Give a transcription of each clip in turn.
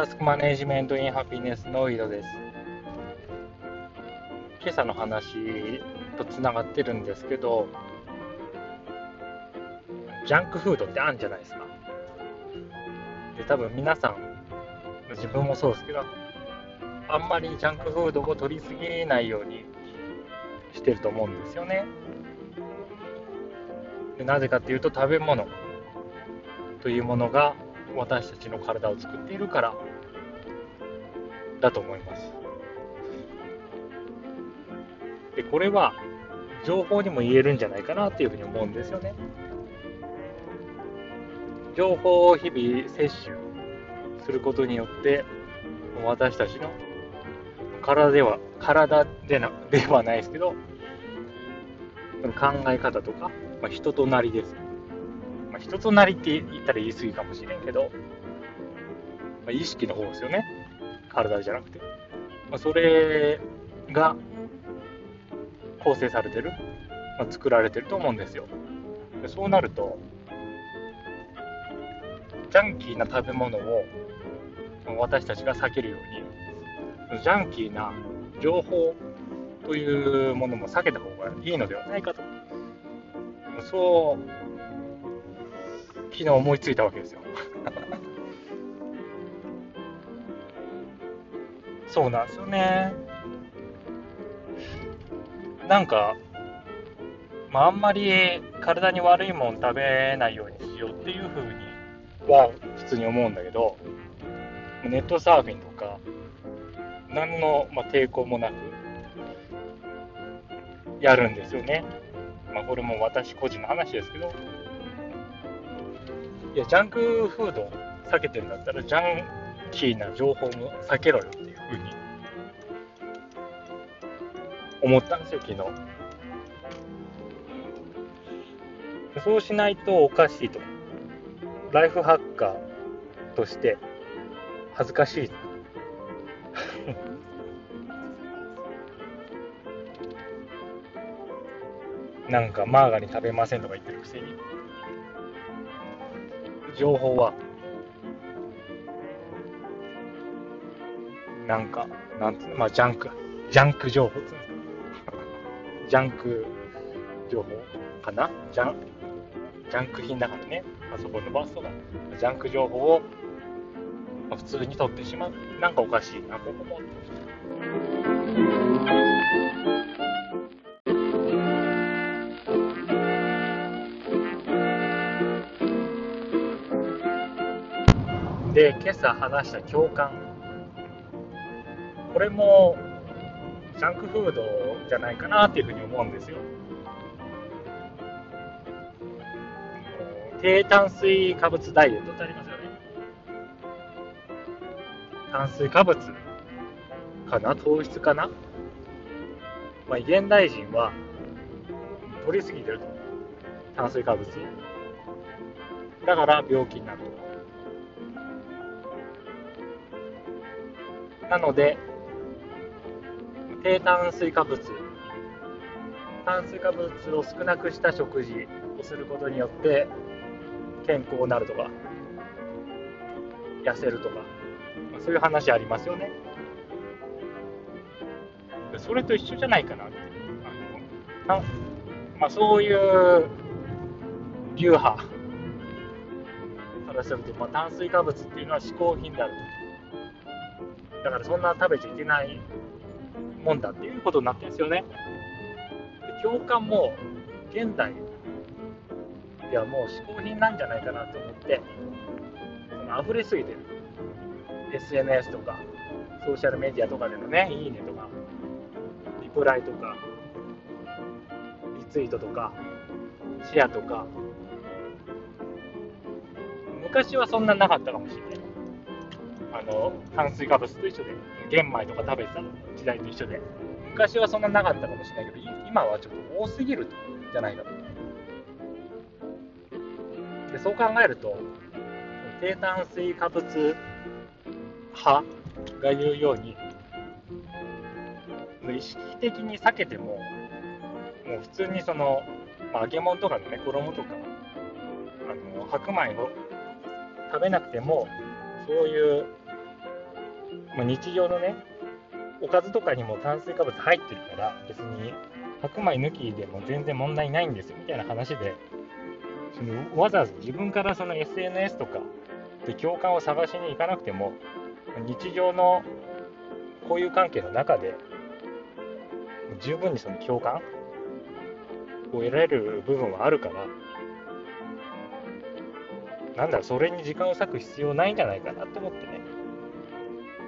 タスクマネジメントインハピネスの井戸です。今朝の話とつながってるんですけど、ジャンクフードってあるんじゃないですか。で、多分皆さん、自分もそうですけど、あんまりジャンクフードを取りすぎないようにしてると思うんですよね。でなぜかっていうと食べ物というものが私たちの体を作っているからだと思います。で、これは情報にも言えるんじゃないかなっていうふうに思うんですよね。情報を日々摂取することによって私たちの体では体でなではないですけど考え方とか、まあ、人となりですまあ、人となりって言ったら言い過ぎかもしれんけど、まあ、意識の方ですよね。体じゃなくて。まあ、それが構成されてる、まあ、作られてると思うんですよ。でそうなると、ジャンキーな食べ物を私たちが避けるように、ジャンキーな情報というものも避けた方がいいのではないかと。そう昨日思いついたわけですよ。そうなんですよね。なんか、まあ、あんまり体に悪いもん食べないようにしようっていうふうには普通に思うんだけど、ネットサーフィンとか、何の、ま抵抗もなくやるんですよね。まあ、これも私個人の話ですけど、いや、ジャンクフード避けてんだったら、ジャンキーな情報も避けろよってふうに思ったんですよ、昨日。そうしないとおかしいと。ライフハッカーとして恥ずかしい。なんかマーガリン食べませんとか言ってるくせに。情報は、なんか、なんつうの、まあ、ジャンク、ジャンク情報 ジャンク情報かな？ジャン、ジャンク品だからね、パソコンのバスとか、ジャンク情報を、まあ、普通に取ってしまう。なんかおかしいな、ここも。で、今朝話した共感。これも、ジャンクフードじゃないかなっていうふうに思うんですよ。低炭水化物ダイエットってありますよね。炭水化物かな糖質かなまあ、現代人は取りすぎてると。炭水化物だから病気になると。なので、低炭水化物、炭水化物を少なくした食事をすることによって健康になるとか、痩せるとか、そういう話ありますよね。それと一緒じゃないかなって。あのまあ、そういう流派からすると、まあ、炭水化物っていうのは嗜好品であると。だからそんな食べちゃいけないもんだっていうことになってるんですよね。で共感も現代ではもう嗜好品なんじゃないかなと思って、その溢れすぎてる。SNS とか、ソーシャルメディアとかでのね、いいねとか、リプライとか、リツイートとか、シェアとか、昔はそんななかったかもしれない。あの炭水化物と一緒で玄米とか食べてた時代と一緒で。昔はそんななかったかもしれないけど今はちょっと多すぎるじゃないかと。でそう考えると低炭水化物派が言うように意識的に避けてももう普通にその、まあ、揚げ物とかのね衣とかあの白米を食べなくてもそういうまあ、日常のね、おかずとかにも炭水化物入ってるから、別に白米抜きでも全然問題ないんですよみたいな話で、そのわざわざ自分からその SNS とかで共感を探しに行かなくても、日常の交友関係の中で、十分にその共感を得られる部分はあるから、なんだろ、それに時間を割く必要ないんじゃないかなと思ってね。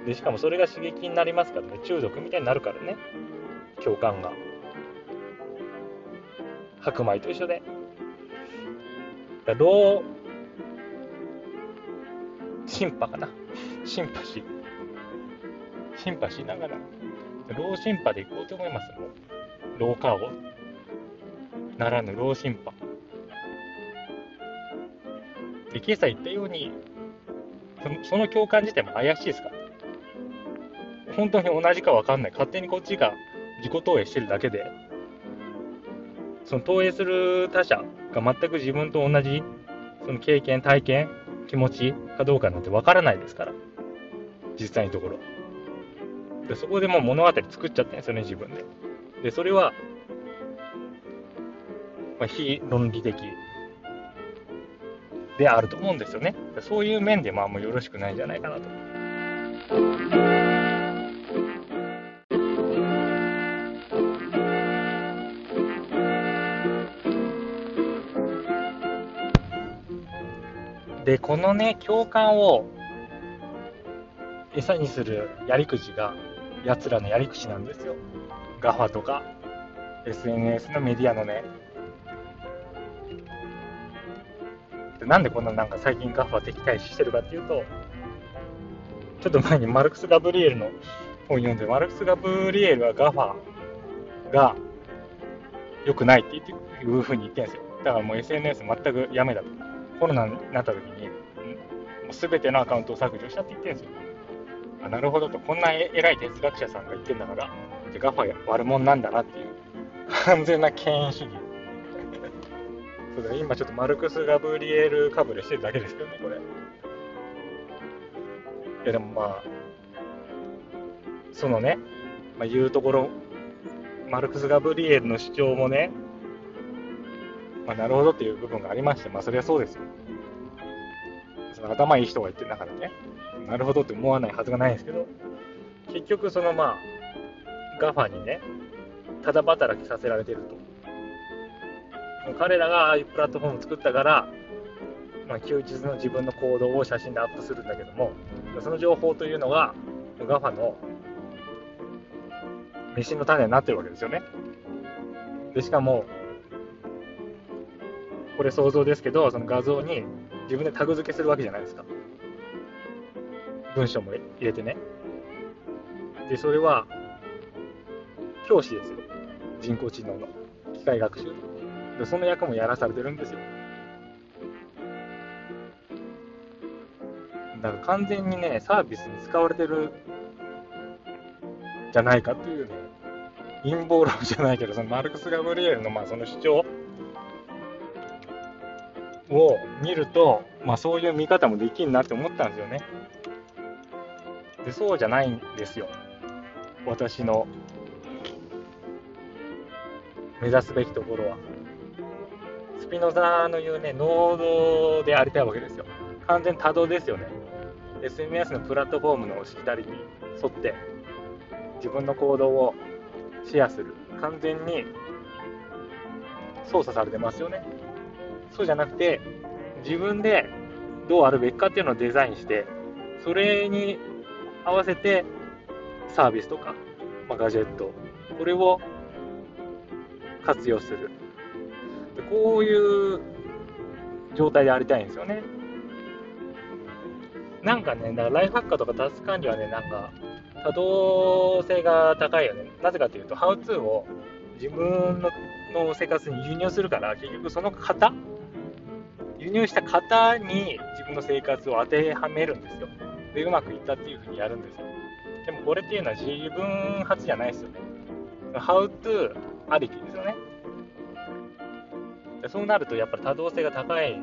で、しかもそれが刺激になりますからね、中毒みたいになるからね、共感が。白米と一緒で。だロー、シンパかな。シンパシー。シンパしながら、ローシンパでいこうと思います。もう、ローカーを。ならぬローシンパ。で、今朝言ったように、その共感自体も怪しいですから。本当に同じか分かんない。勝手にこっちが自己投影してるだけで、その投影する他者が全く自分と同じ、その経験、体験、気持ちかどうかなんて分からないですから。実際のところ。でそこでもう物語作っちゃってんですよね、自分で。で、それは、まあ、非論理的であると思うんですよね。そういう面でまあもうよろしくないんじゃないかなと。で、このね、共感を餌にするやり口が、奴らのやり口なんですよ。ガファとか、SNS のメディアのね、でなんでこんななんか最近ガファ敵対視してるかっていうと、ちょっと前にマルクス・ガブリエルの本読んで、マルクス・ガブリエルはガファが良くないっていうふうに言ってるんですよ。だからもう SNS 全くやめだと。コロナになった時に、もう全てのアカウントを削除したって言ってるんですよ。あなるほどと、こんな偉い哲学者さんが言ってんだから、ガファ悪者なんだなっていう、完全な権威主義 そうだ今ちょっとマルクス・ガブリエルかぶれしてるだけですけどね、これ。いや、でもまあ、そのね、まあ、言うところ、マルクス・ガブリエルの主張もね、まあ、なるほどっていう部分がありまして、まあ、それはそうですよ。その頭いい人が言ってる中でね、なるほどって思わないはずがないんですけど、結局、そのまあ、ガファにね、ただ働きさせられてると。彼らがああいうプラットフォームを作ったから、まあ、休日の自分の行動を写真でアップするんだけども、その情報というのが、ガファの飯の種になってるわけですよね。で、しかも、これ想像ですけど、その画像に自分でタグ付けするわけじゃないですか。文章も入れてね。で、それは、教師ですよ。人工知能の。機械学習。でその役もやらされてるんですよだから完全にねサービスに使われてるじゃないかっていうね陰謀論じゃないけどそのマルクス・ガブリエルのまあその主張を見ると、まあ、そういう見方もできんなって思ったんですよねでそうじゃないんですよ私の目指すべきところは。スピノザの言うね、ノードでありたいわけですよ。完全多動ですよね。SNS のプラットフォームのしきたりに沿って、自分の行動をシェアする。完全に操作されてますよね。そうじゃなくて、自分でどうあるべきかっていうのをデザインして、それに合わせてサービスとか、まあ、ガジェット、これを活用するで。こういう状態でありたいんですよね。なんかね、だからライフハッカーとかタスク管理はね、なんか多動性が高いよね。なぜかというと、ハウツーを自分のの生活に輸入するから、結局その型輸入した型に自分の生活を当てはめるんですよ。で、うまくいったっていうふうにやるんですよ。でもこれっていうのは自分発じゃないですよね。ハウトゥーありきですよね。そうなるとやっぱり多動性が高い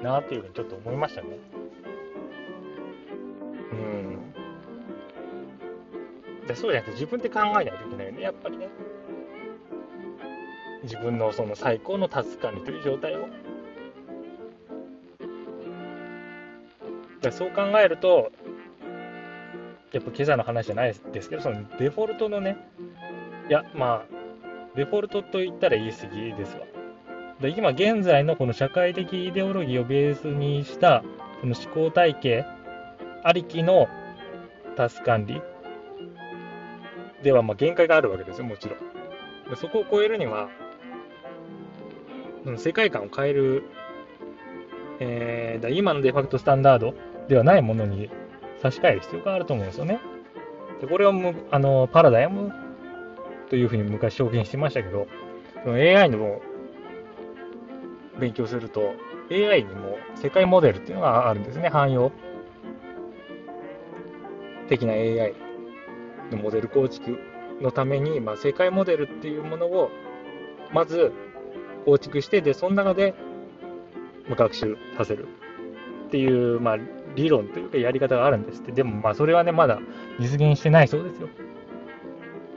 なっていうふうにちょっと思いましたね。うん。でそうじゃなくて自分で考えないといけないよね、やっぱりね。自分のその最高のタスク管理という状態を。でそう考えると、やっぱ今朝の話じゃないですけど、そのデフォルトのね、いや、まあ、デフォルトと言ったら言い過ぎですわ。で今現在のこの社会的イデオロギーをベースにしたこの思考体系ありきのタス管理ではまあ限界があるわけですよ、もちろん。でそこを超えるには、世界観を変える、えー、だ今のデファクトスタンダードではないものに差し替える必要があると思うんですよね。でこれをあのパラダイムというふうに昔表現してましたけど、の AI の勉強すると、AI にも世界モデルっていうのがあるんですね、汎用的な AI のモデル構築のために、まあ、世界モデルっていうものをまず構築して、で、その中で学習させるっていう、まあ、理論というかやり方があるんですって。でも、まあ、それはね、まだ実現してないそうですよ。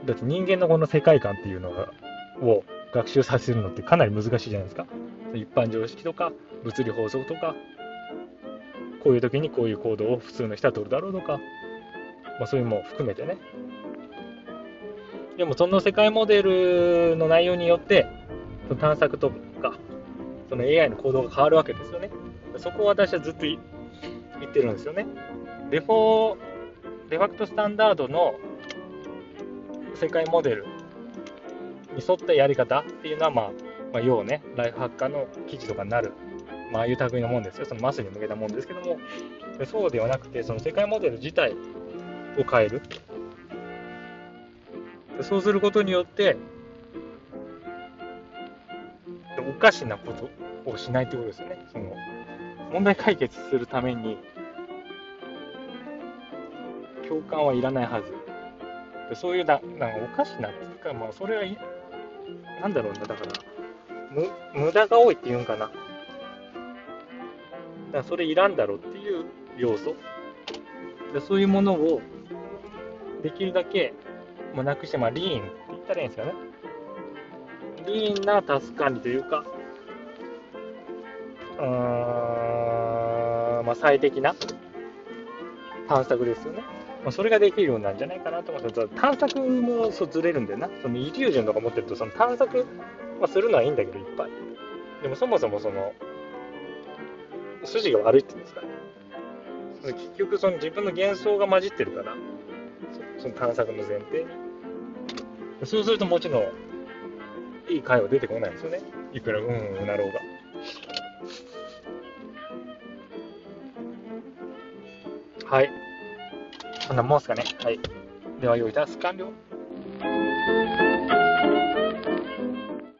だって人間のこの世界観っていうのを学習させるのってかなり難しいじゃないですか。一般常識とか物理法則とかこういう時にこういう行動を普通の人は取るだろうとか、まあ、そういうのも含めてねでもその世界モデルの内容によってその探索とかその AI の行動が変わるわけですよねそこを私はずっと言ってるんですよねデフォーデファクトスタンダードの世界モデルに沿ったやり方っていうのはまあまあ、要ね、ライフハッカーの記事とかになる、まあ、あいう類のもんですよ。そのマスに向けたもんですけども、そうではなくて、その世界モデル自体を変える。そうすることによって、おかしなことをしないということですよね。その問題解決するために、共感はいらないはず。でそういうな、なんかおかしなっていうか、まあ、それは、なんだろうな、だから、無駄が多いっていうんかな。だからそれいらんだろうっていう要素。でそういうものをできるだけ、まあ、なくして、まあ、リーンって言ったらいいんですかね。リーンなタスク管理というか、うーん、まあ、最適な探索ですよね。まあ、それができるようなんじゃないかなと思って探索もそうずれるんだよな。そのイリュージョンとか持ってると、その探索まあ、するのはいいんだけど、いっぱい。でもそもそもその、筋が悪いって言うんですかね。結局、その自分の幻想が混じってるから、その探索の前提に。そうするともちろん、いい回は出てこないんですよね。いくらうんうんなろうが。はい。こんなもんすかね。はい。では、用意タス完了。